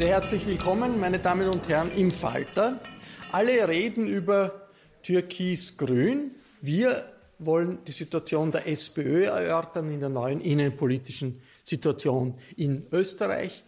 Sehr herzlich willkommen, meine Damen und Herren, im Falter. Alle reden über Türkis-Grün. Wir wollen die Situation der SPÖ erörtern in der neuen innenpolitischen Situation in Österreich,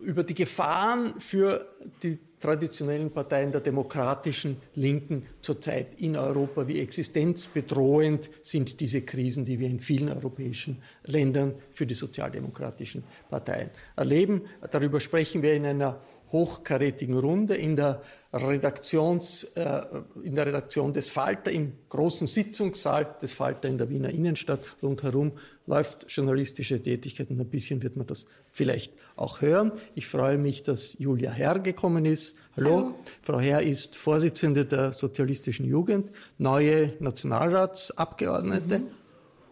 über die Gefahren für die traditionellen Parteien der demokratischen Linken zurzeit in Europa, wie existenzbedrohend sind diese Krisen, die wir in vielen europäischen Ländern für die sozialdemokratischen Parteien erleben. Darüber sprechen wir in einer hochkarätigen Runde in der, Redaktions, äh, in der Redaktion des Falter, im großen Sitzungssaal des Falter in der Wiener Innenstadt. Rundherum läuft journalistische Tätigkeit und ein bisschen wird man das vielleicht auch hören. Ich freue mich, dass Julia Herr gekommen ist. Hallo. Hallo. Frau Herr ist Vorsitzende der Sozialistischen Jugend, neue Nationalratsabgeordnete. Mhm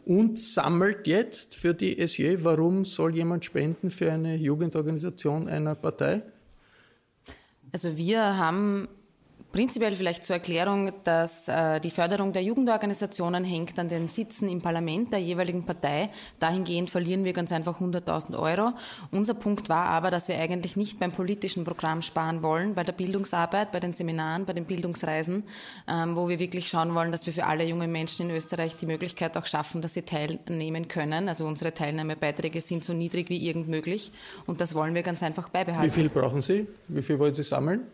und sammelt jetzt für die SJ. Warum soll jemand spenden für eine Jugendorganisation einer Partei? Also wir haben Prinzipiell vielleicht zur Erklärung, dass äh, die Förderung der Jugendorganisationen hängt an den Sitzen im Parlament der jeweiligen Partei. Dahingehend verlieren wir ganz einfach 100.000 Euro. Unser Punkt war aber, dass wir eigentlich nicht beim politischen Programm sparen wollen, bei der Bildungsarbeit, bei den Seminaren, bei den Bildungsreisen, ähm, wo wir wirklich schauen wollen, dass wir für alle jungen Menschen in Österreich die Möglichkeit auch schaffen, dass sie teilnehmen können. Also unsere Teilnahmebeiträge sind so niedrig wie irgend möglich und das wollen wir ganz einfach beibehalten. Wie viel brauchen Sie? Wie viel wollen Sie sammeln?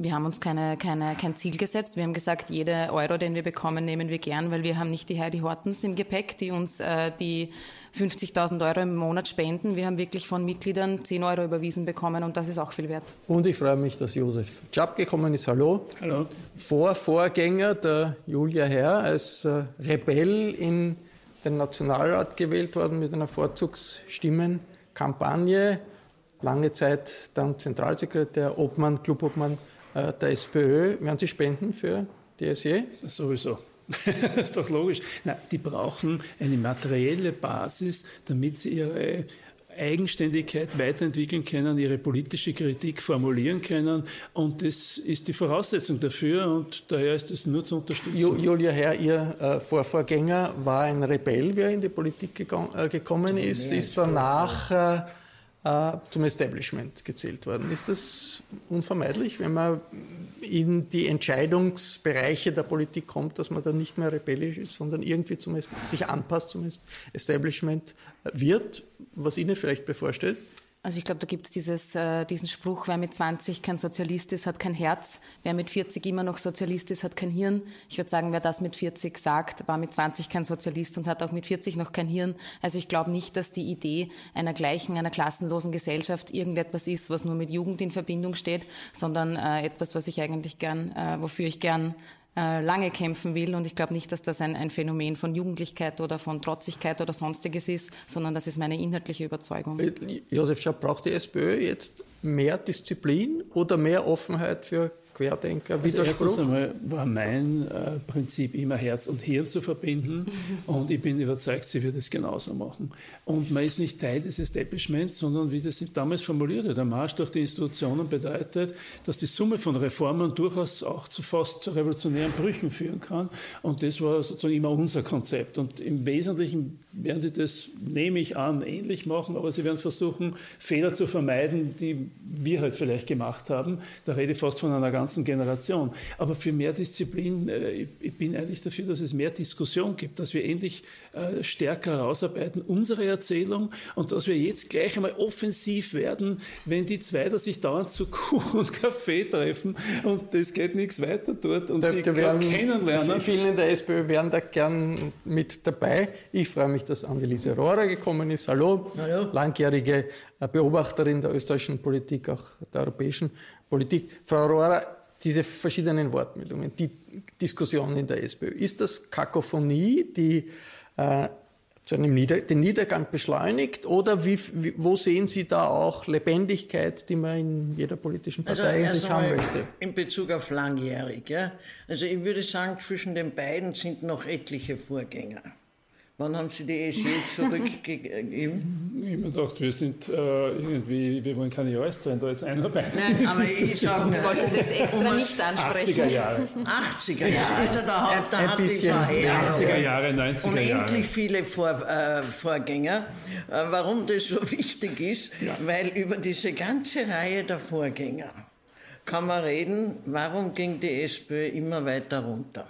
Wir haben uns keine, keine, kein Ziel gesetzt. Wir haben gesagt, jede Euro, den wir bekommen, nehmen wir gern, weil wir haben nicht die Heidi Hortens im Gepäck, die uns äh, die 50.000 Euro im Monat spenden. Wir haben wirklich von Mitgliedern 10 Euro überwiesen bekommen und das ist auch viel wert. Und ich freue mich, dass Josef Czap gekommen ist. Hallo. Hallo. Vorvorgänger der Julia Herr als äh, Rebell in den Nationalrat gewählt worden mit einer Vorzugsstimmenkampagne. Lange Zeit dann Zentralsekretär, Obmann, Clubobmann äh, der SPÖ. Werden Sie spenden für die SE? Sowieso. das ist doch logisch. Na, die brauchen eine materielle Basis, damit sie ihre Eigenständigkeit weiterentwickeln können, ihre politische Kritik formulieren können. Und das ist die Voraussetzung dafür und daher ist es nur zu unterstützen. Julia Herr, Ihr äh, Vorvorgänger war ein Rebell, wer in die Politik äh, gekommen ist, ist danach zum Establishment gezählt worden. Ist das unvermeidlich, wenn man in die Entscheidungsbereiche der Politik kommt, dass man dann nicht mehr rebellisch ist, sondern irgendwie zum, sich anpasst zum Establishment wird, was Ihnen vielleicht bevorsteht? Also ich glaube, da gibt es äh, diesen Spruch, wer mit 20 kein Sozialist ist, hat kein Herz. Wer mit 40 immer noch Sozialist ist, hat kein Hirn. Ich würde sagen, wer das mit 40 sagt, war mit 20 kein Sozialist und hat auch mit 40 noch kein Hirn. Also ich glaube nicht, dass die Idee einer gleichen, einer klassenlosen Gesellschaft irgendetwas ist, was nur mit Jugend in Verbindung steht, sondern äh, etwas, was ich eigentlich gern, äh, wofür ich gern äh, lange kämpfen will. Und ich glaube nicht, dass das ein, ein Phänomen von Jugendlichkeit oder von Trotzigkeit oder sonstiges ist, sondern das ist meine inhaltliche Überzeugung. Äh, Josef Schaub, braucht die SPÖ jetzt mehr Disziplin oder mehr Offenheit für Querdenker, Widerspruch? Also einmal war mein äh, Prinzip immer Herz und Hirn zu verbinden und ich bin überzeugt, sie wird es genauso machen. Und man ist nicht Teil des Establishments, sondern wie das damals formuliert der Marsch durch die Institutionen bedeutet, dass die Summe von Reformen durchaus auch zu fast zu revolutionären Brüchen führen kann und das war sozusagen immer unser Konzept und im Wesentlichen werden sie das, nehme ich an, ähnlich machen, aber sie werden versuchen, Fehler zu vermeiden, die wir halt vielleicht gemacht haben. Da rede ich fast von einer ganzen Generation. Aber für mehr Disziplin, äh, ich bin eigentlich dafür, dass es mehr Diskussion gibt, dass wir endlich äh, stärker herausarbeiten, unsere Erzählung und dass wir jetzt gleich einmal offensiv werden, wenn die zwei da sich dauernd zu Kuh und Kaffee treffen und es geht nichts weiter dort und da, sie da werden, kennenlernen. Viele in der SPÖ wären da gern mit dabei. Ich freue mich, dass Anneliese Rohrer gekommen ist. Hallo, Hallo. langjährige äh, Beobachterin der österreichischen Politik, auch der europäischen Politik. Frau Rohrer, diese verschiedenen Wortmeldungen, die Diskussion in der SPÖ, ist das Kakophonie, die äh, zu einem Nieder den Niedergang beschleunigt oder wie, wie, wo sehen Sie da auch Lebendigkeit, die man in jeder politischen Partei also eigentlich haben möchte? In Bezug auf langjährig, ja. Also ich würde sagen, zwischen den beiden sind noch etliche Vorgänger. Wann haben Sie die ESG zurückgegeben? Ich habe mir gedacht, wir sind äh, irgendwie, wir wollen keine da jetzt einarbeiten. Nein, aber ich sage, ich wollte das extra nicht ansprechen. 80er Jahre. 80er Jahre, also da, da hat die Verheerung. 80er Jahre, 90er Jahre. Unendlich viele Vor, äh, Vorgänger. Äh, warum das so wichtig ist, ja. weil über diese ganze Reihe der Vorgänger kann man reden, warum ging die SPÖ immer weiter runter.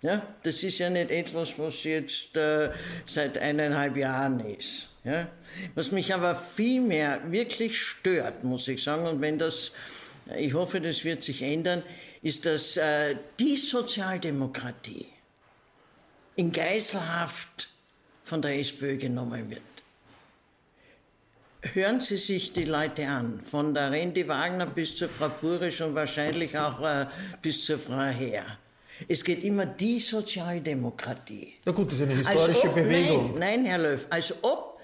Ja, das ist ja nicht etwas, was jetzt äh, seit eineinhalb Jahren ist. Ja? Was mich aber viel mehr wirklich stört, muss ich sagen, und wenn das, ich hoffe, das wird sich ändern, ist, dass äh, die Sozialdemokratie in Geiselhaft von der SPÖ genommen wird. Hören Sie sich die Leute an, von der Randy Wagner bis zur Frau Burisch und wahrscheinlich auch äh, bis zur Frau Herr es geht immer die Sozialdemokratie. Na gut, das ist eine historische ob, Bewegung. Nein, nein, Herr Löw, als ob,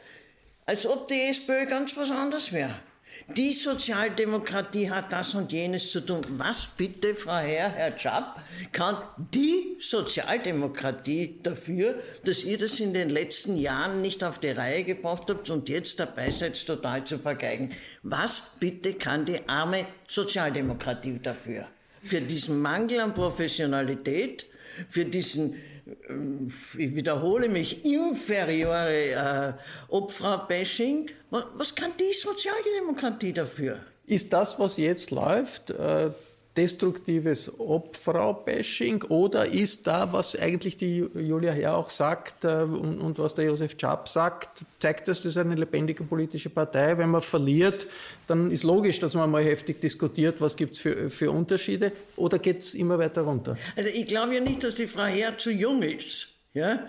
als ob die SPÖ ganz was anderes wäre. Die Sozialdemokratie hat das und jenes zu tun. Was bitte, Frau Herr, Herr Schapp, kann die Sozialdemokratie dafür, dass ihr das in den letzten Jahren nicht auf die Reihe gebracht habt und jetzt dabei seid, total zu vergeigen? Was bitte kann die arme Sozialdemokratie dafür? Für diesen Mangel an Professionalität, für diesen, äh, ich wiederhole mich, inferiore äh, Opferbashing. Was, was kann die Sozialdemokratie dafür? Ist das, was jetzt läuft, äh, destruktives Obfrau-Bashing oder ist da, was eigentlich die Julia Herr auch sagt äh, und, und, was der Josef Czap sagt, zeigt das, das eine lebendige politische Partei. Wenn man verliert, dann ist logisch, dass man mal heftig diskutiert, was gibt es für, für Unterschiede oder geht es immer weiter runter? Also ich glaube ja nicht, dass die Frau Herr zu jung ist. Ja?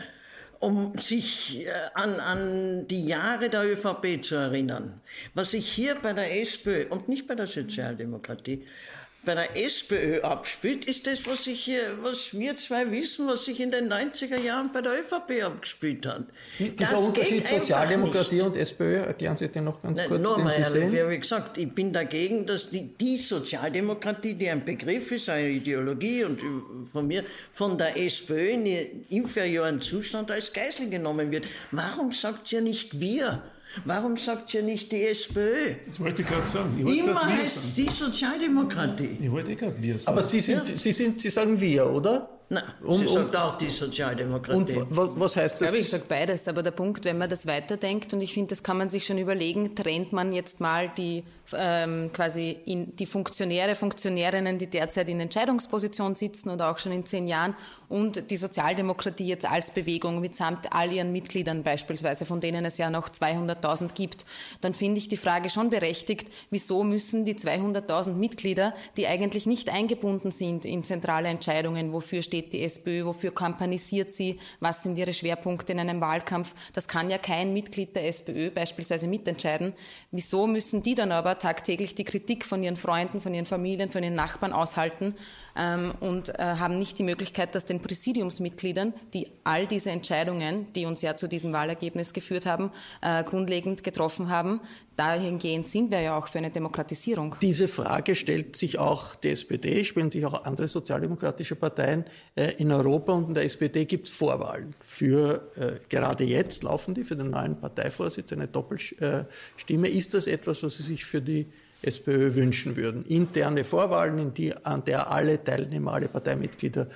um sich äh, an, an die Jahre der ÖVP zu erinnern. Was sich hier bei der SPÖ und nicht bei der Sozialdemokratie bei der SPÖ abspielt, ist das, was, ich hier, was wir zwei wissen, was sich in den 90er Jahren bei der ÖVP abgespielt hat. Dieser das Unterschied Sozialdemokratie und SPÖ, erklären Sie den noch ganz Nein, kurz, nur Sie sehen? Wie gesagt, ich bin dagegen, dass die, die Sozialdemokratie, die ein Begriff ist, eine Ideologie und von mir, von der SPÖ in inferioren Zustand als Geisel genommen wird. Warum sagt ihr nicht wir? Warum sagt ihr nicht die SPÖ? Das wollte ich gerade sagen. Ich Immer heißt die Sozialdemokratie. Ich wollte eh gerade wir sagen. Aber Sie, sind, ja. Sie, sind, Sie sagen wir, oder? Nein, und, sie sagt auch die Sozialdemokratie. Und was heißt das? Ja, ich sage beides, aber der Punkt, wenn man das weiterdenkt, und ich finde, das kann man sich schon überlegen, trennt man jetzt mal die ähm, quasi in die Funktionäre, Funktionärinnen, die derzeit in Entscheidungsposition sitzen oder auch schon in zehn Jahren und die Sozialdemokratie jetzt als Bewegung mitsamt all ihren Mitgliedern beispielsweise, von denen es ja noch 200.000 gibt, dann finde ich die Frage schon berechtigt, wieso müssen die 200.000 Mitglieder, die eigentlich nicht eingebunden sind in zentrale Entscheidungen, wofür steht die SPÖ, wofür kampanisiert sie, was sind ihre Schwerpunkte in einem Wahlkampf, das kann ja kein Mitglied der SPÖ beispielsweise mitentscheiden. Wieso müssen die dann aber tagtäglich die Kritik von ihren Freunden, von ihren Familien, von ihren Nachbarn aushalten ähm, und äh, haben nicht die Möglichkeit, dass den Präsidiumsmitgliedern, die all diese Entscheidungen, die uns ja zu diesem Wahlergebnis geführt haben, äh, grundlegend getroffen haben. Dahingehend sind wir ja auch für eine Demokratisierung. Diese Frage stellt sich auch die SPD, stellen sich auch andere sozialdemokratische Parteien äh, in Europa und in der SPD gibt es Vorwahlen. Für äh, gerade jetzt laufen die für den neuen Parteivorsitz eine Doppelstimme. Ist das etwas, was Sie sich für die SPÖ wünschen würden. Interne Vorwahlen, in die, an der alle Teilnehmer, alle Parteimitglieder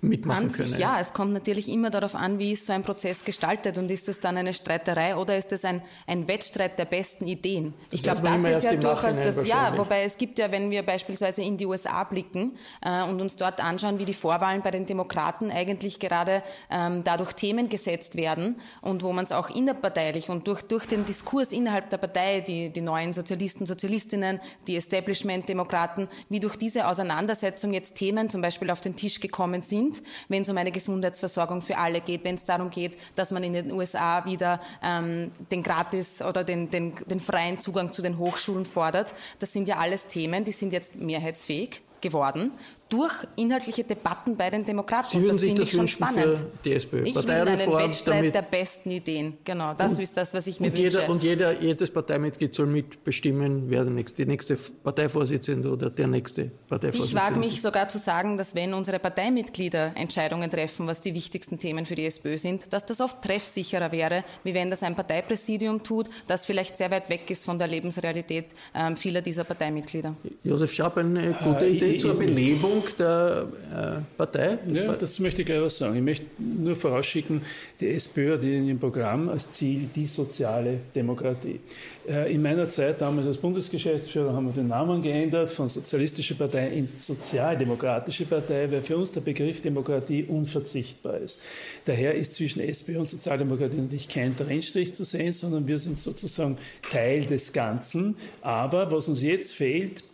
mitmachen an können. ja, es kommt natürlich immer darauf an, wie ist so ein Prozess gestaltet und ist es dann eine Streiterei oder ist es ein, ein Wettstreit der besten Ideen? Ich glaube, das ist ja durchaus das, ja, wobei es gibt ja, wenn wir beispielsweise in die USA blicken äh, und uns dort anschauen, wie die Vorwahlen bei den Demokraten eigentlich gerade ähm, dadurch Themen gesetzt werden und wo man es auch innerparteilich und durch, durch den Diskurs innerhalb der Partei, die, die neuen Sozialisten, Sozialistinnen, die Establishment-Demokraten, wie durch diese Auseinandersetzung jetzt Themen zum Beispiel auf den Tisch gekommen sind, wenn es um eine Gesundheitsversorgung für alle geht, wenn es darum geht, dass man in den USA wieder ähm, den gratis oder den, den, den freien Zugang zu den Hochschulen fordert. Das sind ja alles Themen, die sind jetzt mehrheitsfähig geworden durch inhaltliche Debatten bei den Demokraten. Sie würden das sich das wünschen für die SPÖ? Ich will einen Wettstreit der besten Ideen. Genau, das und, ist das, was ich mir und wünsche. Jeder, und jeder, jedes Parteimitglied soll mitbestimmen, wer der nächste, die nächste Parteivorsitzende oder der nächste Parteivorsitzende Ich wage mich sogar zu sagen, dass wenn unsere Parteimitglieder Entscheidungen treffen, was die wichtigsten Themen für die SPÖ sind, dass das oft treffsicherer wäre, wie wenn das ein Parteipräsidium tut, das vielleicht sehr weit weg ist von der Lebensrealität ähm, vieler dieser Parteimitglieder. Josef Schaub, eine gute äh, Idee ich, zur Belebung Führung der äh, Partei? Ja, das möchte ich gleich was sagen. Ich möchte nur vorausschicken, die SPÖ hat in ihrem Programm als Ziel die soziale Demokratie. Äh, in meiner Zeit damals als Bundesgeschäftsführer haben wir den Namen geändert von Sozialistische Partei in Sozialdemokratische Partei, weil für uns der Begriff Demokratie unverzichtbar ist. Daher ist zwischen SPÖ und Sozialdemokratie natürlich kein Trennstrich zu sehen, sondern wir sind sozusagen Teil des Ganzen. Aber was uns jetzt fehlt,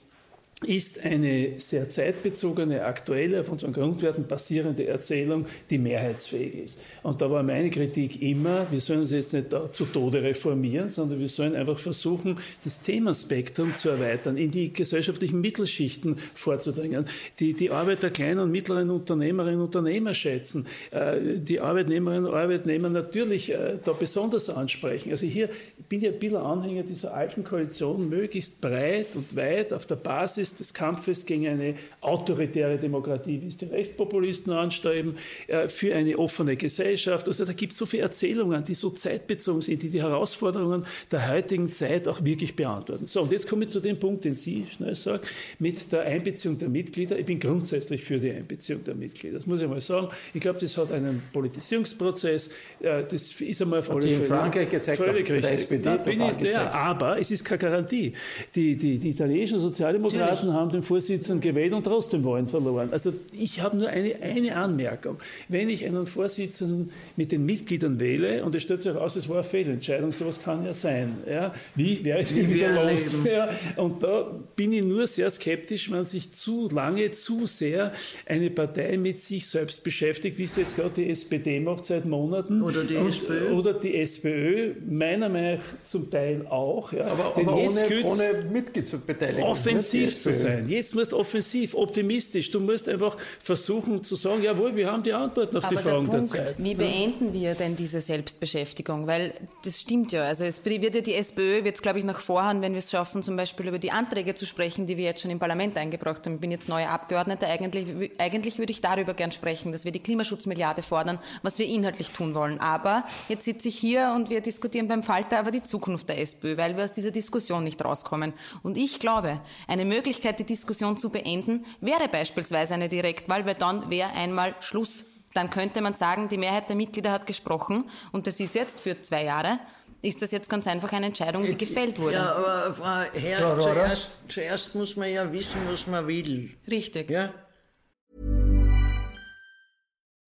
ist eine sehr zeitbezogene, aktuelle, auf unseren Grundwerten basierende Erzählung, die mehrheitsfähig ist. Und da war meine Kritik immer, wir sollen uns jetzt nicht zu Tode reformieren, sondern wir sollen einfach versuchen, das Themenspektrum zu erweitern, in die gesellschaftlichen Mittelschichten vorzudringen, die, die Arbeit der kleinen und mittleren Unternehmerinnen und Unternehmer schätzen, äh, die Arbeitnehmerinnen und Arbeitnehmer natürlich äh, da besonders ansprechen. Also hier bin ich ein bisschen Anhänger dieser alten Koalition, möglichst breit und weit auf der Basis Basis des Kampfes gegen eine autoritäre Demokratie, wie es die Rechtspopulisten anstreben, äh, für eine offene Gesellschaft. Also da gibt es so viele Erzählungen, die so zeitbezogen sind, die die Herausforderungen der heutigen Zeit auch wirklich beantworten. So, und jetzt komme ich zu dem Punkt, den Sie schnell sagen, mit der Einbeziehung der Mitglieder. Ich bin grundsätzlich für die Einbeziehung der Mitglieder. Das muss ich mal sagen. Ich glaube, das hat einen Politisierungsprozess. Äh, das ist einmal auf alle Fälle. in Frankreich gezeigt, völlig richtig. SPD da bin ich der, aber es ist keine Garantie. Die, die, die italienischen Sozialdemokraten Demokraten haben den Vorsitzenden gewählt und trotzdem Wahlen verloren. Also ich habe nur eine, eine Anmerkung. Wenn ich einen Vorsitzenden mit den Mitgliedern wähle und es stellt sich heraus, es war eine Fehlentscheidung, sowas kann ja sein. Ja? Wie wäre ich denn wieder los? Ja? Und da bin ich nur sehr skeptisch, wenn sich zu lange, zu sehr eine Partei mit sich selbst beschäftigt, wie es jetzt gerade die SPD macht seit Monaten. Oder die und, SPÖ. Oder die SPÖ, meiner Meinung nach zum Teil auch. Ja. Aber, aber ohne, ohne Mitgliedsbeteiligung. Offensiv zu sein. Jetzt musst du offensiv, optimistisch. Du musst einfach versuchen zu sagen, jawohl, wir haben die Antworten auf Aber die Fragen der, Punkt, der Zeit. Wie beenden wir denn diese Selbstbeschäftigung? Weil das stimmt ja. Also es wird ja die SPÖ, wird glaube ich, nach vorhaben, wenn wir es schaffen, zum Beispiel über die Anträge zu sprechen, die wir jetzt schon im Parlament eingebracht haben. Ich bin jetzt neuer Abgeordneter. Eigentlich, eigentlich würde ich darüber gern sprechen, dass wir die Klimaschutzmilliarde fordern, was wir inhaltlich tun wollen. Aber jetzt sitze ich hier und wir diskutieren beim Falter aber die Zukunft der SPÖ, weil wir aus dieser Diskussion nicht rauskommen. Und ich glaube, eine Möglichkeit, Möglichkeit, die Diskussion zu beenden, wäre beispielsweise eine Direktwahl, weil dann wäre einmal Schluss. Dann könnte man sagen, die Mehrheit der Mitglieder hat gesprochen und das ist jetzt für zwei Jahre ist das jetzt ganz einfach eine Entscheidung, die gefällt wurde. Ja, aber Frau Herr, zuerst, zuerst muss man ja wissen, was man will. Richtig. Ja?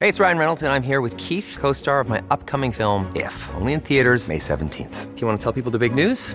Hey, it's Ryan Reynolds, and I'm here with Keith, co star of my upcoming film, If, only in theaters, May 17th. Do you want to tell people the big news?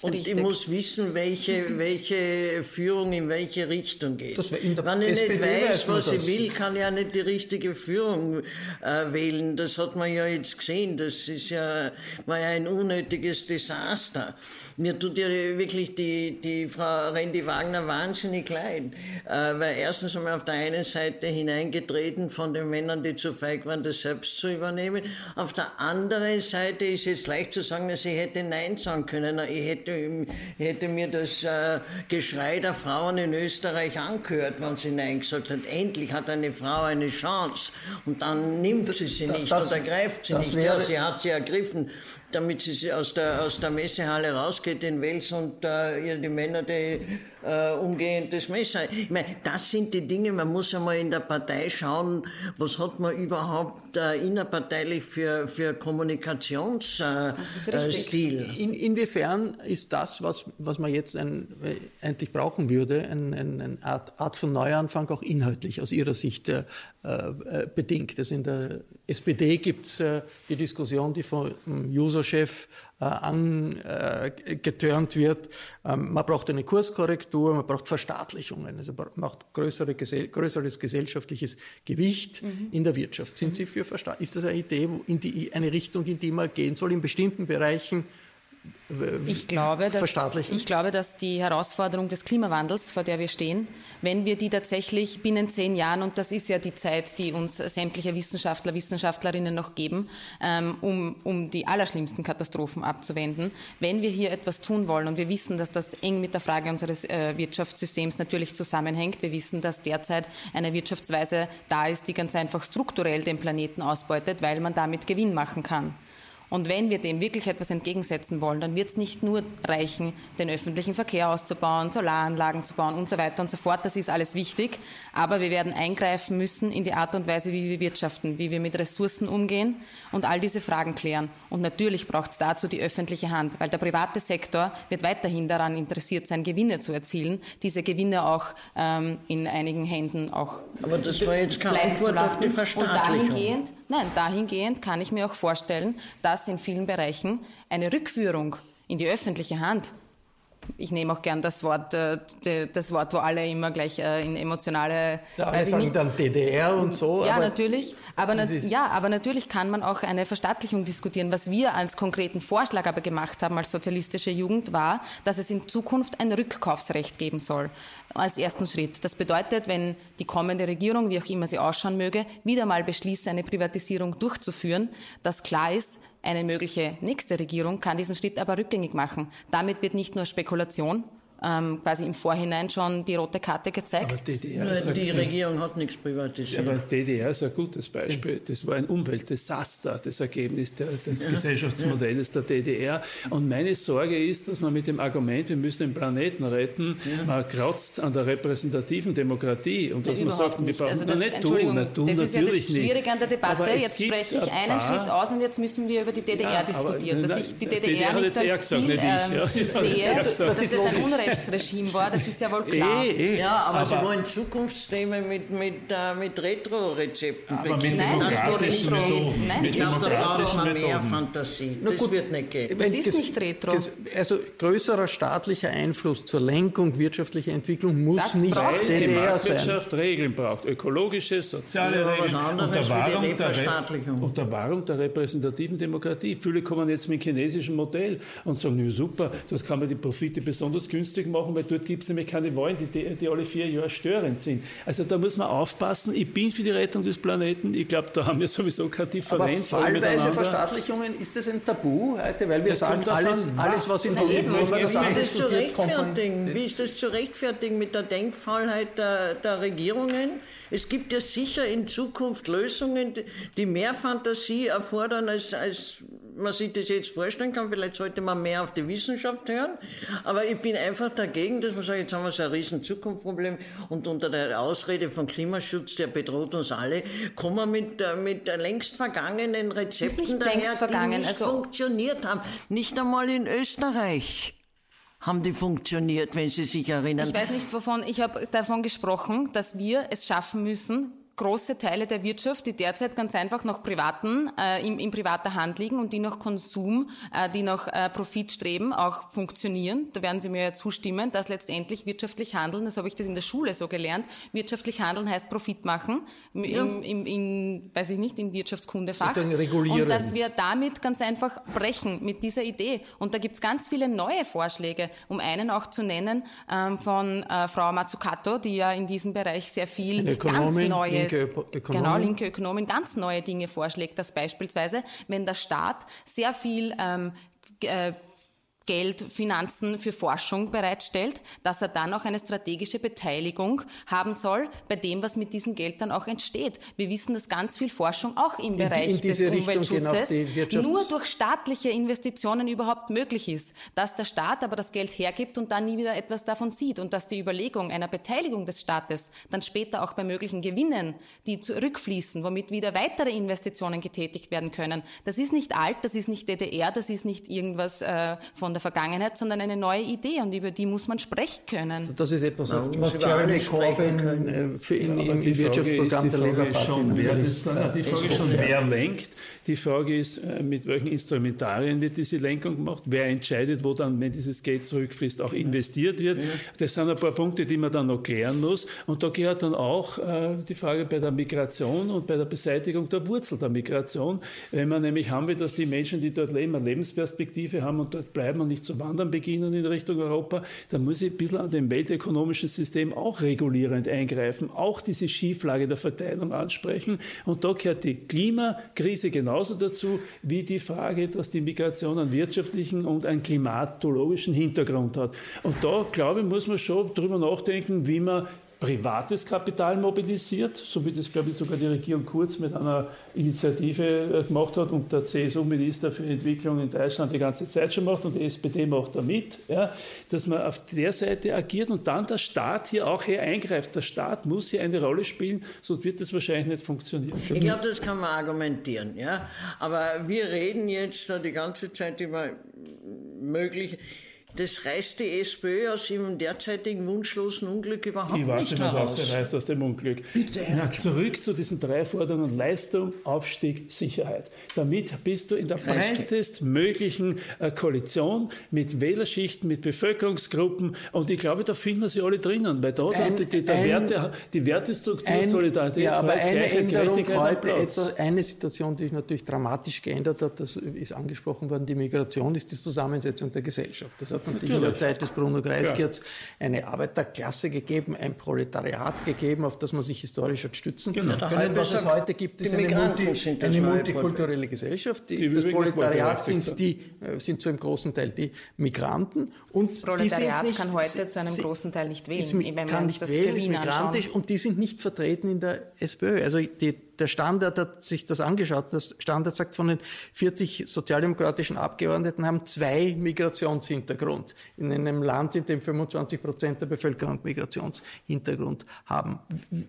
Und Richtig. ich muss wissen, welche, welche Führung in welche Richtung geht. Das in der Wenn ich SPD nicht weiß, was ich will, kann ich ja nicht die richtige Führung äh, wählen. Das hat man ja jetzt gesehen. Das ist ja, war ja ein unnötiges Desaster. Mir tut ja wirklich die, die Frau Randy Wagner wahnsinnig leid. Äh, weil erstens einmal auf der einen Seite hineingetreten von den Männern, die zu feig waren, das selbst zu übernehmen. Auf der anderen Seite ist jetzt leicht zu sagen, dass ich hätte Nein sagen können. Ich hätte hätte, hätte mir das äh, Geschrei der Frauen in Österreich angehört, wenn sie Nein gesagt hat. Endlich hat eine Frau eine Chance. Und dann nimmt sie sie nicht das, oder greift sie nicht. Ja, sie hat sie ergriffen damit sie aus der, aus der Messehalle rausgeht in Wels und äh, ihr die Männer die äh, umgehend das Messer. Ich meine, das sind die Dinge, man muss einmal in der Partei schauen, was hat man überhaupt äh, innerparteilich für, für Kommunikationsstil. Äh, in, inwiefern ist das, was, was man jetzt ein, äh, eigentlich brauchen würde, eine ein, ein Art, Art von Neuanfang auch inhaltlich aus Ihrer Sicht äh, bedingt? Also in der SPD gibt es die Diskussion, die vom User User-Chef äh, angetörnt wird. Ähm, man braucht eine Kurskorrektur, man braucht Verstaatlichungen, also man braucht größere, größeres gesellschaftliches Gewicht mhm. in der Wirtschaft. Sind Sie für Verstaatlichung? Ist das eine Idee, in die, eine Richtung, in die man gehen soll, in bestimmten Bereichen? Ich glaube, dass, ich glaube, dass die Herausforderung des Klimawandels, vor der wir stehen, wenn wir die tatsächlich binnen zehn Jahren, und das ist ja die Zeit, die uns sämtliche Wissenschaftler, Wissenschaftlerinnen noch geben, ähm, um, um die allerschlimmsten Katastrophen abzuwenden, wenn wir hier etwas tun wollen, und wir wissen, dass das eng mit der Frage unseres äh, Wirtschaftssystems natürlich zusammenhängt, wir wissen, dass derzeit eine Wirtschaftsweise da ist, die ganz einfach strukturell den Planeten ausbeutet, weil man damit Gewinn machen kann. Und wenn wir dem wirklich etwas entgegensetzen wollen, dann wird es nicht nur reichen, den öffentlichen Verkehr auszubauen, Solaranlagen zu bauen und so weiter und so fort. Das ist alles wichtig. Aber wir werden eingreifen müssen in die Art und Weise, wie wir wirtschaften, wie wir mit Ressourcen umgehen und all diese Fragen klären. Und natürlich braucht es dazu die öffentliche Hand, weil der private Sektor wird weiterhin daran interessiert sein, Gewinne zu erzielen, diese Gewinne auch ähm, in einigen Händen auch Aber das war jetzt keine bleiben zu lassen. Und dahingehend, nein, dahingehend kann ich mir auch vorstellen, dass das in vielen Bereichen eine Rückführung in die öffentliche Hand ich nehme auch gern das Wort, äh, das Wort, wo alle immer gleich äh, in emotionale. Ja, alle sagen nicht. dann DDR und so. Ja, aber natürlich. Aber, na, ja, aber natürlich kann man auch eine Verstaatlichung diskutieren. Was wir als konkreten Vorschlag aber gemacht haben als sozialistische Jugend war, dass es in Zukunft ein Rückkaufsrecht geben soll. Als ersten Schritt. Das bedeutet, wenn die kommende Regierung, wie auch immer sie ausschauen möge, wieder mal beschließt, eine Privatisierung durchzuführen, dass klar ist, eine mögliche nächste Regierung kann diesen Schritt aber rückgängig machen. Damit wird nicht nur Spekulation ähm, quasi im Vorhinein schon die rote Karte gezeigt. Aber DDR Nur die Regierung hat nichts privatisiert. Aber DDR ist ein gutes Beispiel. Das war ein Umweltdesaster, das Ergebnis der, des ja. Gesellschaftsmodells der DDR. Und meine Sorge ist, dass man mit dem Argument, wir müssen den Planeten retten, ja. man kratzt an der repräsentativen Demokratie und dass man sagt, wir brauchen also das, nicht tun, na, tun das ist ja das Schwierige an der Debatte. Jetzt spreche ich einen Schritt aus und jetzt müssen wir über die DDR ja, diskutieren. Dass ich die DDR, DDR nicht als Ziel ähm, sehe, das dass das ein Unrecht Menschenrechtsregime war, das ist ja wohl klar. Eh, eh. Ja, aber, aber, sie wollen Zukunftsthemen mit, mit, äh, mit Retro-Rezepten beginnen. Nein, das so Retro. Nein, ich glaube, da braucht man mehr Fantasie. Das gut, wird nicht gehen. Das ist nicht Retro. Also größerer staatlicher Einfluss zur Lenkung wirtschaftlicher Entwicklung muss das nicht DDR sein. Wirtschaft Regeln braucht. Ökologische, soziale Regeln. Unter Wahrung, der, unter Wahrung der repräsentativen Demokratie. Viele kommen jetzt mit dem chinesischen Modell und sagen, super, das kann man die Profite besonders günstig lustig machen, weil dort gibt es nämlich keine Wahlen, die, die alle vier Jahre störend sind. Also da muss man aufpassen. Ich bin für die Rettung des Planeten. Ich glaube, da haben wir sowieso keine Differenz. Aber fallweise Verstaatlichungen, ist das ein Tabu heute? Weil wir das sagen, alles, was, alles, was in Wie ist das zu rechtfertigen? Wie ist das zu rechtfertigen mit der Denkfallheit der, der Regierungen? Es gibt ja sicher in Zukunft Lösungen, die mehr Fantasie erfordern, als, als man sich das jetzt vorstellen kann. Vielleicht sollte man mehr auf die Wissenschaft hören. Aber ich bin einfach dagegen, dass man sagt, jetzt haben wir so ein riesen Zukunftsproblem und unter der Ausrede von Klimaschutz, der bedroht uns alle, kommen wir mit, äh, mit längst vergangenen Rezepten daher, die nicht also funktioniert haben. Nicht einmal in Österreich haben die funktioniert, wenn Sie sich erinnern. Ich weiß nicht, wovon, ich habe davon gesprochen, dass wir es schaffen müssen, große Teile der Wirtschaft, die derzeit ganz einfach noch privaten, äh, in, in privater Hand liegen und die nach Konsum, äh, die nach äh, Profit streben, auch funktionieren. Da werden Sie mir ja zustimmen, dass letztendlich wirtschaftlich handeln, das habe ich das in der Schule so gelernt, wirtschaftlich handeln heißt Profit machen, im, ja. im, in, weiß ich nicht, im Wirtschaftskundefach. Und dass wir damit ganz einfach brechen mit dieser Idee. Und da gibt es ganz viele neue Vorschläge, um einen auch zu nennen, ähm, von äh, Frau Mazzucato, die ja in diesem Bereich sehr viel ganz neue linke Ökonomin. Genau, linke Ökonomin ganz neue Dinge vorschlägt, dass beispielsweise, wenn der Staat sehr viel ähm, äh, Geld, Finanzen für Forschung bereitstellt, dass er dann auch eine strategische Beteiligung haben soll bei dem, was mit diesem Geld dann auch entsteht. Wir wissen, dass ganz viel Forschung auch im Bereich in des Umweltschutzes nur durch staatliche Investitionen überhaupt möglich ist. Dass der Staat aber das Geld hergibt und dann nie wieder etwas davon sieht und dass die Überlegung einer Beteiligung des Staates dann später auch bei möglichen Gewinnen, die zurückfließen, womit wieder weitere Investitionen getätigt werden können. Das ist nicht alt, das ist nicht DDR, das ist nicht irgendwas äh, von der der Vergangenheit, sondern eine neue Idee und über die muss man sprechen können. Das ist etwas, Na, was Jeremy Corbyn äh, für in, ja, im Wirtschaftsprogramm der Labour Party wer das dann, Die Frage ist schon, wer lenkt. Die Frage ist, äh, mit welchen Instrumentarien wird diese Lenkung gemacht? Wer entscheidet, wo dann, wenn dieses Geld zurückfließt, auch investiert wird? Das sind ein paar Punkte, die man dann noch klären muss. Und da gehört dann auch äh, die Frage bei der Migration und bei der Beseitigung der Wurzel der Migration. Wenn man nämlich haben will, dass die Menschen, die dort leben, eine Lebensperspektive haben und dort bleiben und nicht zu wandern beginnen in Richtung Europa, dann muss ich ein bisschen an dem weltökonomischen System auch regulierend eingreifen, auch diese Schieflage der Verteilung ansprechen. Und da gehört die Klimakrise genauso dazu wie die Frage, dass die Migration einen wirtschaftlichen und einen klimatologischen Hintergrund hat. Und da, glaube ich, muss man schon drüber nachdenken, wie man privates Kapital mobilisiert, so wie das, glaube ich, sogar die Regierung Kurz mit einer Initiative äh, gemacht hat und der CSU-Minister für Entwicklung in Deutschland die ganze Zeit schon macht und die SPD macht da mit, ja, dass man auf der Seite agiert und dann der Staat hier auch hier eingreift. Der Staat muss hier eine Rolle spielen, sonst wird das wahrscheinlich nicht funktionieren. Ich glaube, das kann man argumentieren, ja. Aber wir reden jetzt die ganze Zeit über mögliche das reißt die SPÖ aus ihrem derzeitigen wunschlosen Unglück überhaupt nicht heraus. Ich weiß nicht, was reißt aus dem Unglück. Bitte. Na, zurück zu diesen drei Forderungen. Leistung, Aufstieg, Sicherheit. Damit bist du in der breitestmöglichen äh, Koalition mit Wählerschichten, mit Bevölkerungsgruppen und ich glaube, da finden wir sie alle drinnen, weil da ein, die, die, der ein, Werte, die Wertestruktur, ein, Solidarität, ja, aber eine Änderung heute, etwas, eine Situation, die sich natürlich dramatisch geändert hat, das ist angesprochen worden, die Migration ist die Zusammensetzung der Gesellschaft. Das hat natürlich, in der Zeit des Bruno Kreisky eine Arbeiterklasse gegeben, ein Proletariat gegeben, auf das man sich historisch hat stützen genau. können. Was es heute gibt, ist eine, Multi, eine multikulturelle Gesellschaft. Die, das Proletariat sind, die, äh, sind zu einem großen Teil die Migranten. Und das Proletariat nicht, kann heute zu einem großen Teil nicht wählen. Ist, kann nicht wählen, ist migrantisch anschauen. und die sind nicht vertreten in der SPÖ. Also die der Standard hat sich das angeschaut. Das Standard sagt, von den 40 sozialdemokratischen Abgeordneten haben zwei Migrationshintergrund. In einem Land, in dem 25 Prozent der Bevölkerung Migrationshintergrund haben.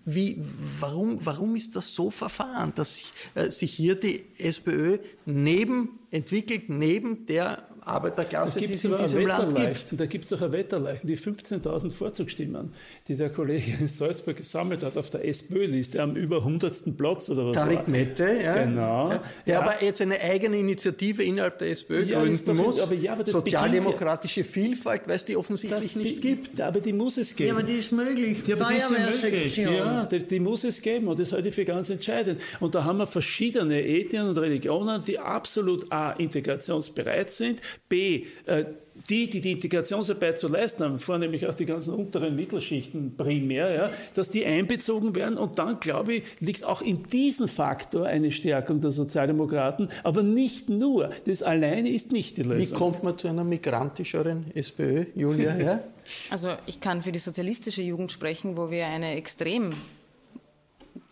Wie, warum, warum ist das so verfahren, dass sich, äh, sich hier die SPÖ neben entwickelt, neben der Arbeiterklasse, die es in diesem Land gibt. Da gibt es doch ein Wetterleichen, die 15.000 Vorzugsstimmen, die der Kollege in Salzburg gesammelt hat auf der SPÖ-Liste am über 100. Platz oder was Tarik Mette, ja. Genau. Ja, der ja. aber jetzt eine eigene Initiative innerhalb der SPÖ ja, gründen muss. Aber ja, aber Sozialdemokratische Vielfalt, weil es die offensichtlich nicht gibt. Aber die muss es geben. Ja, aber die ist möglich. Die möglich. Ja, die, die, muss es geben und das halte ich für ganz entscheidend. Und da haben wir verschiedene Ethnien und Religionen, die absolut A, integrationsbereit sind, B, äh, die, die die Integrationsarbeit zu leisten haben, vornehmlich auch die ganzen unteren Mittelschichten primär, ja, dass die einbezogen werden. Und dann, glaube ich, liegt auch in diesem Faktor eine Stärkung der Sozialdemokraten, aber nicht nur. Das alleine ist nicht die Lösung. Wie kommt man zu einer migrantischeren SPÖ, Julia? Ja? Also ich kann für die sozialistische Jugend sprechen, wo wir eine extrem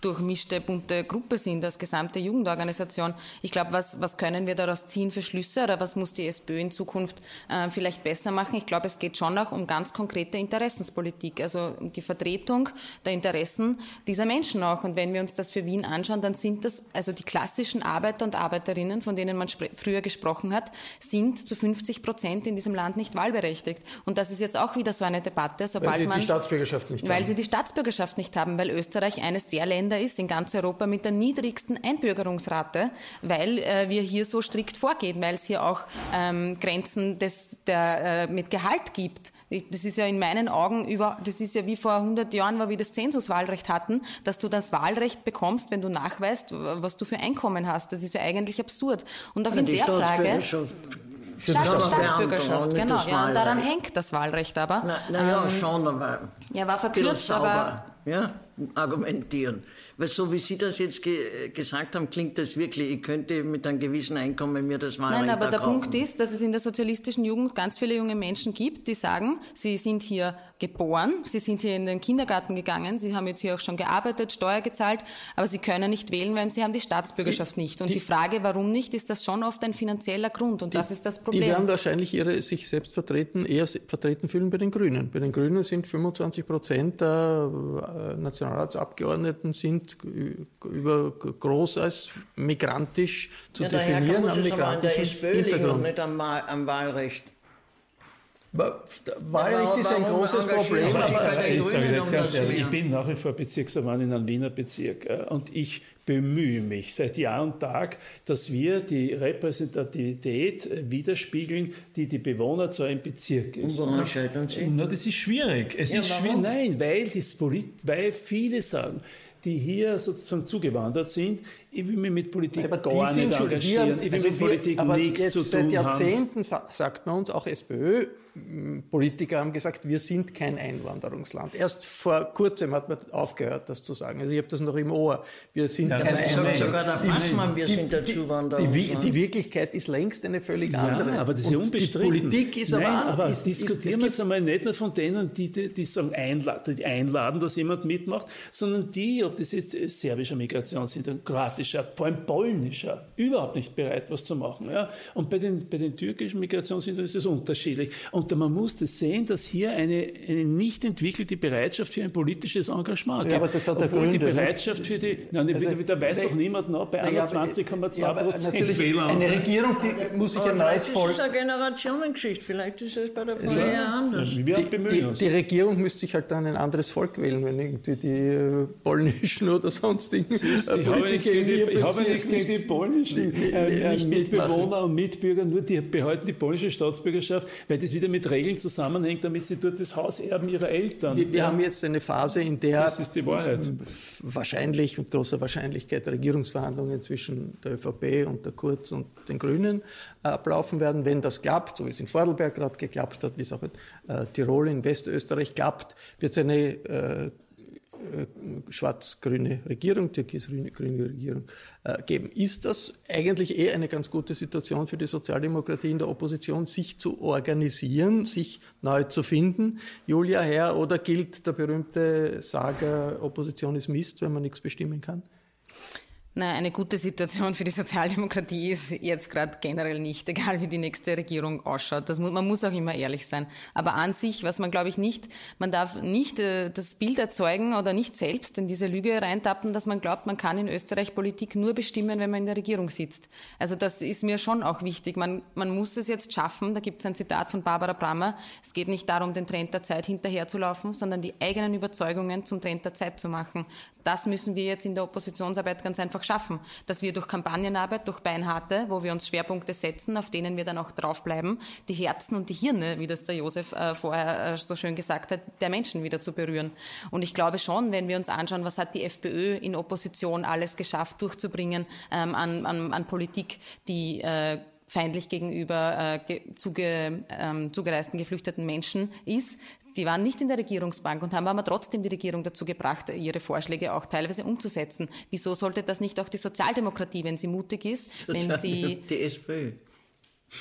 durchmischte, bunte Gruppe sind, als gesamte Jugendorganisation. Ich glaube, was, was können wir daraus ziehen für Schlüsse oder was muss die SPÖ in Zukunft äh, vielleicht besser machen? Ich glaube, es geht schon auch um ganz konkrete Interessenspolitik, also um die Vertretung der Interessen dieser Menschen auch. Und wenn wir uns das für Wien anschauen, dann sind das, also die klassischen Arbeiter und Arbeiterinnen, von denen man früher gesprochen hat, sind zu 50 Prozent in diesem Land nicht wahlberechtigt. Und das ist jetzt auch wieder so eine Debatte, sobald weil sie man, die Staatsbürgerschaft nicht weil haben. sie die Staatsbürgerschaft nicht haben, weil Österreich eines der Länder Länder ist in ganz Europa mit der niedrigsten Einbürgerungsrate, weil äh, wir hier so strikt vorgehen, weil es hier auch ähm, Grenzen des, der, äh, mit Gehalt gibt. Das ist ja in meinen Augen über, das ist ja wie vor 100 Jahren, wo wir das Zensuswahlrecht hatten, dass du das Wahlrecht bekommst, wenn du nachweist, was du für Einkommen hast. Das ist ja eigentlich absurd. Und auch Ja, in der Frage. Staats Staatsbürgerschaft, genau. Ja, daran hängt das Wahlrecht aber. Na, na ja, Ähm, schon, aber Ja, war verkürzt, aber ja, argumentieren. Weil so wie Sie das jetzt ge gesagt haben, klingt das wirklich, ich könnte mit einem gewissen Einkommen mir das Wahlrecht Nein, aber der. Punkt ist, dass es in der sozialistischen Jugend ganz viele junge Menschen gibt, die sagen, sie sind hier geboren, sie sind hier in den Kindergarten gegangen, sie haben jetzt hier auch schon gearbeitet, Steuer gezahlt, aber sie können nicht wählen, weil sie haben die Staatsbürgerschaft nicht. Und die, Frage, warum nicht, ist das schon oft ein finanzieller Grund und das ist das Die Problem. werden wahrscheinlich ihre sich selbst vertreten, eher vertreten fühlen bei den Grünen. Bei den Grünen sind 25 Prozent der äh, Nationalratsabgeordneten sind g- über groß als migrantisch zu ja, daher definieren, muss am es aber an der migrantischen SPÖ liegen und Hintergrund. nicht am, am Wahlrecht. Wahlrecht ist ein warum großes Problem. Aber- ich sage jetzt ganz ehrlich, ich bin nach wie vor Bezirksverband in einem Wiener Bezirk äh, und ich bemühe mich seit Jahr und Tag, dass wir die Repräsentativität äh, widerspiegeln, die die Bewohner zu einem Bezirk ist. Und woran scheitern Sie? Na, das ist schwierig. Es Ja, ist warum? schwierig. Nein, weil, das Polit weil viele sagen, die hier sozusagen zugewandert sind, ich will mich mit Politik Aber gar nicht engagieren, wir, ich will also mit wir, Politik aber nichts jetzt zu seit tun haben. Jahrzehnten sa- sagt man uns, auch SPÖ-Politiker haben gesagt, wir sind kein Einwanderungsland. Erst vor kurzem hat man aufgehört, das zu sagen. Also ich habe das noch im Ohr. Wir sind Ja, kein sogar der Fassmann, wir sind der die, Zuwanderer. Wi- die Wirklichkeit ist längst eine völlig andere. Ja, aber das ist ja unbestritten. Die Politik ist Nein, aber aber ist, diskutieren es wir es einmal nicht nur von denen, die, die, die sagen, einladen, die einladen, dass jemand mitmacht, sondern die, ob das jetzt serbischer Migrationshintergrund, kroatischer, vor allem polnischer, überhaupt nicht bereit, was zu machen. Ja? Und bei den, bei den türkischen Migrationshintergründen ist das unterschiedlich. Und man muss das sehen, dass hier eine, eine nicht entwickelte Bereitschaft für ein politisches Engagement gibt. Ja, aber das hat ja Obwohl die Gründe, ne? Bereitschaft für die, nein, Also, da weiß doch niemand noch, bei Naja, 21,2 ja, aber Prozent Natürlich, Wähler. eine Regierung die muss sich Aber ein neues ist Volk es eine Generationengeschichte, vielleicht ist es bei der Frau eher anders. Wir Die, bemühen die, uns. die Regierung müsste sich halt dann ein anderes Volk wählen, wenn irgendwie die äh, polnischen oder sonstigen äh, Ich habe nichts Politiker die, ich habe nichts gegen die polnischen äh, nicht äh, mitmachen. Mitbewohner und Mitbürger, nur die behalten die polnische Staatsbürgerschaft, weil das wieder mit Regeln zusammenhängt, damit sie dort das Haus erben ihrer Eltern. Wir, wir Ja, haben jetzt eine Phase, in der wahrscheinlich mit großer Wahrscheinlichkeit Regierungsverhandlungen zwischen der ÖVP und der Kurz und den Grünen äh, ablaufen werden. Wenn das klappt, so wie es in Vordelberg gerade geklappt hat, wie es auch in äh, Tirol, in Westösterreich klappt, wird es eine äh, schwarz-grüne Regierung, türkis-grüne grüne Regierung äh, geben. Ist das eigentlich eh eine ganz gute Situation für die Sozialdemokratie in der Opposition, sich zu organisieren, sich neu zu finden, Julia Herr, oder gilt der berühmte Sager, Opposition ist Mist, wenn man nichts bestimmen kann? Na, eine gute Situation für die Sozialdemokratie ist jetzt gerade generell nicht, egal wie die nächste Regierung ausschaut. Das muss, man muss auch immer ehrlich sein. Aber an sich, was man glaube ich nicht, man darf nicht äh, das Bild erzeugen oder nicht selbst in diese Lüge reintappen, dass man glaubt, man kann in Österreich Politik nur bestimmen, wenn man in der Regierung sitzt. Also das ist mir schon auch wichtig. Man, man muss es jetzt schaffen, da gibt es ein Zitat von Barbara Brammer, es geht nicht darum, den Trend der Zeit hinterherzulaufen, sondern die eigenen Überzeugungen zum Trend der Zeit zu machen. Das müssen wir jetzt in der Oppositionsarbeit ganz einfach schaffen, dass wir durch Kampagnenarbeit, durch Beinharte, wo wir uns Schwerpunkte setzen, auf denen wir dann auch draufbleiben, die Herzen und die Hirne, wie das der Josef äh, vorher äh, so schön gesagt hat, der Menschen wieder zu berühren. Und ich glaube schon, wenn wir uns anschauen, was hat die FPÖ in Opposition alles geschafft durchzubringen ähm, an, an, an Politik, die äh, feindlich gegenüber äh, zuge, ähm, zugereisten geflüchteten Menschen ist. Die waren nicht in der Regierungsbank und haben aber trotzdem die Regierung dazu gebracht, ihre Vorschläge auch teilweise umzusetzen. Wieso sollte das nicht auch die Sozialdemokratie, wenn sie mutig ist, wenn sie... Die SPÖ.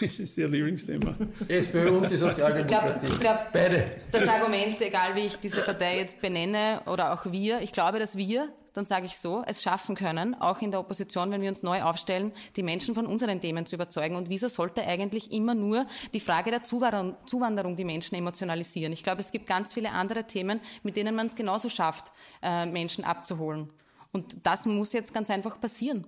Das ist Ihr Lieblingsthema. SPÖ und die Sozialdemokratie. Ich glaube, glaub, Beide. Das Argument, egal wie ich diese Partei jetzt benenne oder auch wir, ich glaube, dass wir, dann sage ich so, es schaffen können, auch in der Opposition, wenn wir uns neu aufstellen, die Menschen von unseren Themen zu überzeugen. Und wieso sollte eigentlich immer nur die Frage der Zuwanderung die Menschen emotionalisieren? Ich glaube, es gibt ganz viele andere Themen, mit denen man es genauso schafft, äh, Menschen abzuholen. Und das muss jetzt ganz einfach passieren.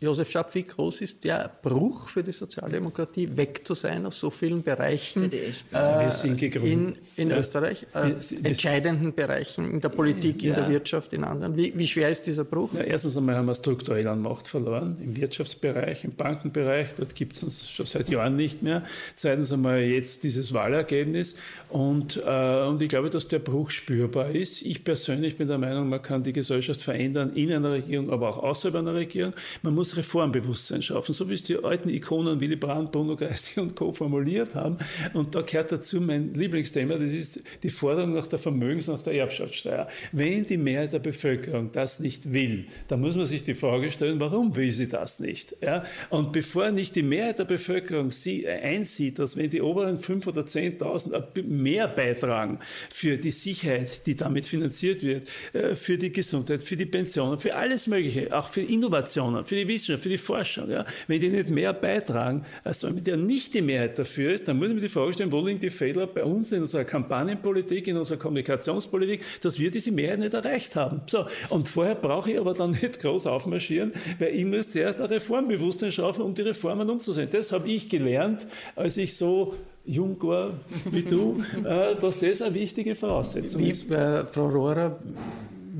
Josef Schapp, wie groß ist der Bruch für die Sozialdemokratie, weg zu sein aus so vielen Bereichen äh, in, in ja. Österreich, äh, entscheidenden Bereichen in der Politik, in ja. der Wirtschaft, in anderen? Wie, wie schwer ist dieser Bruch? Ja, erstens einmal haben wir strukturell an Macht verloren, im Wirtschaftsbereich, im Bankenbereich, dort gibt es uns schon seit Jahren nicht mehr. Zweitens einmal jetzt dieses Wahlergebnis und, äh, und ich glaube, dass der Bruch spürbar ist. Ich persönlich bin der Meinung, man kann die Gesellschaft verändern in einer Regierung, aber auch außerhalb einer Regierung. Man muss Reformbewusstsein schaffen, so wie es die alten Ikonen Willy Brandt, Bruno Geistig und Co. formuliert haben. Und da gehört dazu mein Lieblingsthema, das ist die Forderung nach der Vermögens- und nach der Erbschaftssteuer. Wenn die Mehrheit der Bevölkerung das nicht will, dann muss man sich die Frage stellen, warum will sie das nicht? Ja? Und bevor nicht die Mehrheit der Bevölkerung sie äh, einsieht, dass wenn die oberen 5.000 oder 10.000 mehr beitragen für die Sicherheit, die damit finanziert wird, äh, für die Gesundheit, für die Pensionen, für alles Mögliche, auch für Innovation, Innovationen, für die Wissenschaft, für die Forschung. Ja? Wenn die nicht mehr beitragen, als damit ja nicht die Mehrheit dafür ist, dann muss ich mir die Frage stellen, wo liegen die Fehler bei uns in unserer Kampagnenpolitik, in unserer Kommunikationspolitik, dass wir diese Mehrheit nicht erreicht haben. So, und vorher brauche ich aber dann nicht groß aufmarschieren, weil ich muss zuerst ein Reformbewusstsein schaffen, um die Reformen umzusetzen. Das habe ich gelernt, als ich so jung war wie du, äh, dass das eine wichtige Voraussetzung wie, ist. Äh, Frau Rohrer,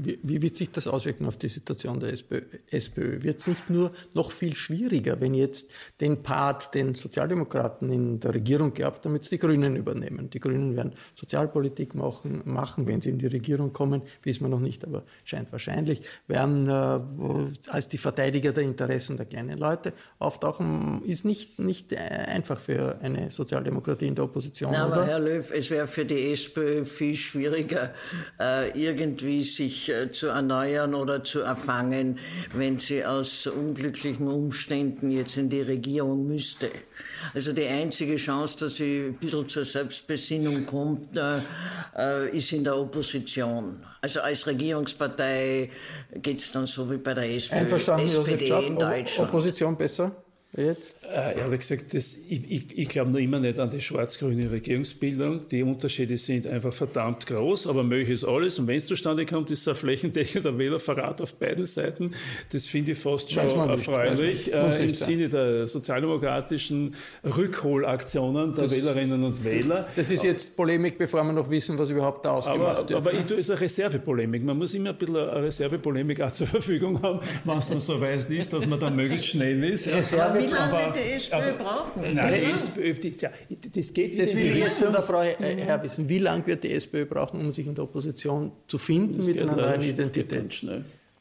wie, wie, wird sich das auswirken auf die Situation der SPÖ? SPÖ? Wird es nicht nur noch viel schwieriger, wenn jetzt den Part den Sozialdemokraten in der Regierung gehabt, damit es die Grünen übernehmen? Die Grünen werden Sozialpolitik machen, machen, wenn sie in die Regierung kommen, wissen wir noch nicht, aber scheint wahrscheinlich, werden äh, als die Verteidiger der Interessen der kleinen Leute auftauchen, ist nicht, nicht einfach für eine Sozialdemokratie in der Opposition. Na, aber oder? Herr Löw, es wäre für die SPÖ viel schwieriger, äh, irgendwie sich äh, zu erneuern oder zu erfangen, wenn sie aus unglücklichen Umständen jetzt in die Regierung müsste. Also die einzige Chance, dass sie ein bisschen zur Selbstbesinnung kommt, äh, äh ist in der Opposition. Also als Regierungspartei geht es dann so wie bei der SPÖ, Einverstanden, SPD in Deutschland. Opposition besser? Jetzt? Äh, ehrlich gesagt, das, ich, ich, ich glaube noch immer nicht an die schwarz-grüne Regierungsbildung. Die Unterschiede sind einfach verdammt groß, aber möglich ist alles. Und wenn es zustande kommt, ist ein flächendeckender Wählerverrat auf beiden Seiten. Das finde ich fast schon erfreulich äh, im Sinne der sozialdemokratischen Rückholaktionen der das, Wählerinnen und Wähler. Das ist jetzt Polemik, bevor wir noch wissen, was überhaupt da ausgemacht aber, wird. Aber ich tue es eine Reservepolemik. Man muss immer ein bisschen eine Reservepolemik auch zur Verfügung haben, wenn es dann so weit ist, dass man dann möglichst schnell ist. Reserve wie lange wird die SPÖ aber, brauchen? Nein, die SPÖ, die, ja, das geht Das will ich jetzt von der Frau äh, her wissen. Wie lange wird die SPÖ brauchen, um sich in der Opposition zu finden das mit einer neuen Identität?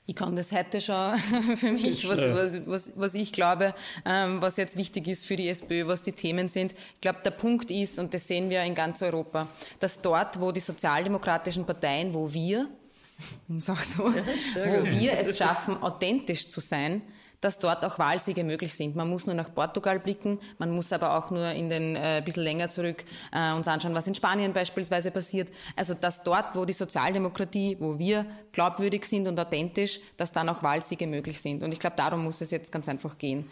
Ich kann das heute schon für mich, was, was, was, was ich glaube, ähm, was jetzt wichtig ist für die SPÖ, was die Themen sind. Ich glaube, der Punkt ist, und das sehen wir in ganz Europa, dass dort, wo die sozialdemokratischen Parteien, wo wir, so, wo wir es schaffen, authentisch zu sein, dass dort auch Wahlsiege möglich sind. Man muss nur nach Portugal blicken, man muss aber auch nur in den äh, bisschen länger zurück äh, uns anschauen, was in Spanien beispielsweise passiert. Also dass dort, wo die Sozialdemokratie, wo wir glaubwürdig sind und authentisch, dass dann auch Wahlsiege möglich sind. Und ich glaube, darum muss es jetzt ganz einfach gehen.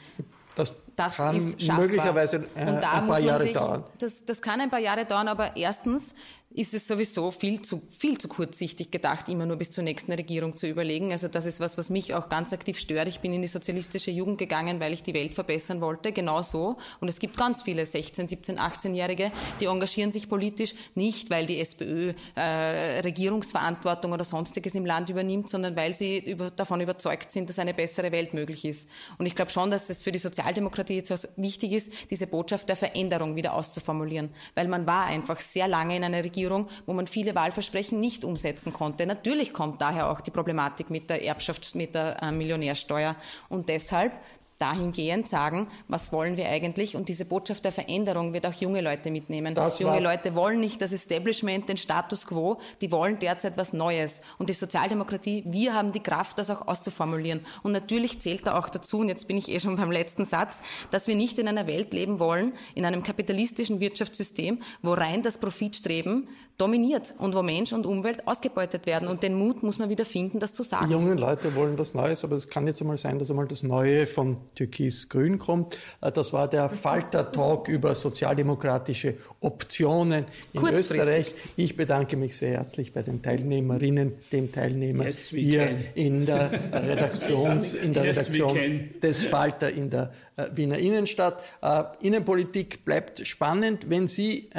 Das, das kann ist möglicherweise äh, ein paar Jahre sich, dauern. Das, das kann ein paar Jahre dauern, aber erstens ist es sowieso viel zu, viel zu kurzsichtig gedacht, immer nur bis zur nächsten Regierung zu überlegen. Also das ist was, was mich auch ganz aktiv stört. Ich bin in die sozialistische Jugend gegangen, weil ich die Welt verbessern wollte, genau so. Und es gibt ganz viele 16, 17, 18-Jährige, die engagieren sich politisch nicht, weil die SPÖ äh, Regierungsverantwortung oder sonstiges im Land übernimmt, sondern weil sie über, davon überzeugt sind, dass eine bessere Welt möglich ist. Und ich glaube schon, dass es für die Sozialdemokratie jetzt wichtig ist, diese Botschaft der Veränderung wieder auszuformulieren. Weil man war einfach sehr lange in einer Regierung, Regierung, wo man viele Wahlversprechen nicht umsetzen konnte. Natürlich kommt daher auch die Problematik mit der Erbschafts-, mit der äh, Millionärsteuer. Und deshalb dahingehend sagen, was wollen wir eigentlich? Und diese Botschaft der Veränderung wird auch junge Leute mitnehmen. Das junge Leute wollen nicht das Establishment, den Status quo, die wollen derzeit was Neues. Und die Sozialdemokratie, wir haben die Kraft, das auch auszuformulieren. Und natürlich zählt da auch dazu, und jetzt bin ich eh schon beim letzten Satz, dass wir nicht in einer Welt leben wollen, in einem kapitalistischen Wirtschaftssystem, wo rein das Profitstreben dominiert und wo Mensch und Umwelt ausgebeutet werden. Und den Mut muss man wieder finden, das zu Die sagen. jungen Leute wollen was Neues, aber es kann jetzt einmal sein, dass einmal das Neue von Türkis-Grün kommt. Äh, Das war der Falter-Talk über sozialdemokratische Optionen in. Österreich. Ich bedanke mich sehr herzlich bei den Teilnehmerinnen, dem Teilnehmer Yes, hier can. in der Redaktions, in der Yes, Redaktion des Falter in der äh, Wiener Innenstadt. Äh, Innenpolitik bleibt spannend, wenn Sie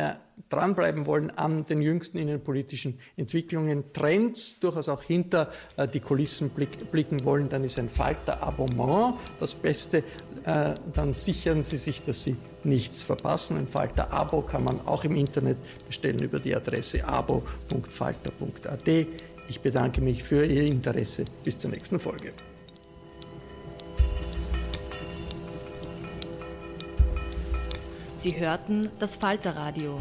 dranbleiben wollen an den jüngsten innenpolitischen Entwicklungen, Trends, durchaus auch hinter äh, die Kulissen blick, blicken wollen, dann ist ein Falter-Abonnement das Beste. Äh, dann sichern Sie sich, dass Sie nichts verpassen. Ein Falter-Abo kann man auch im Internet bestellen über die Adresse abo.falter.at. Ich bedanke mich für Ihr Interesse. Bis zur nächsten Folge. Sie hörten das Falterradio,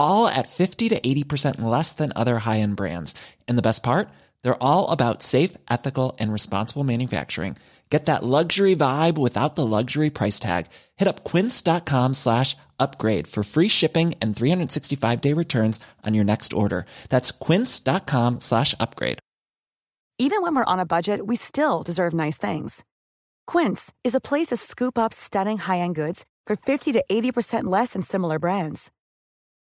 all at 50 to 80% less than other high end brands. And the best part? They're all about safe, ethical, and responsible manufacturing. Get that luxury vibe without the luxury price tag. Hit up quince.com slash upgrade for free shipping and 365 day returns on your next order. That's quince.com slash upgrade. Even when we're on a budget, we still deserve nice things. Quince is a place to scoop up stunning high-end goods for 50 to 80% less than similar brands.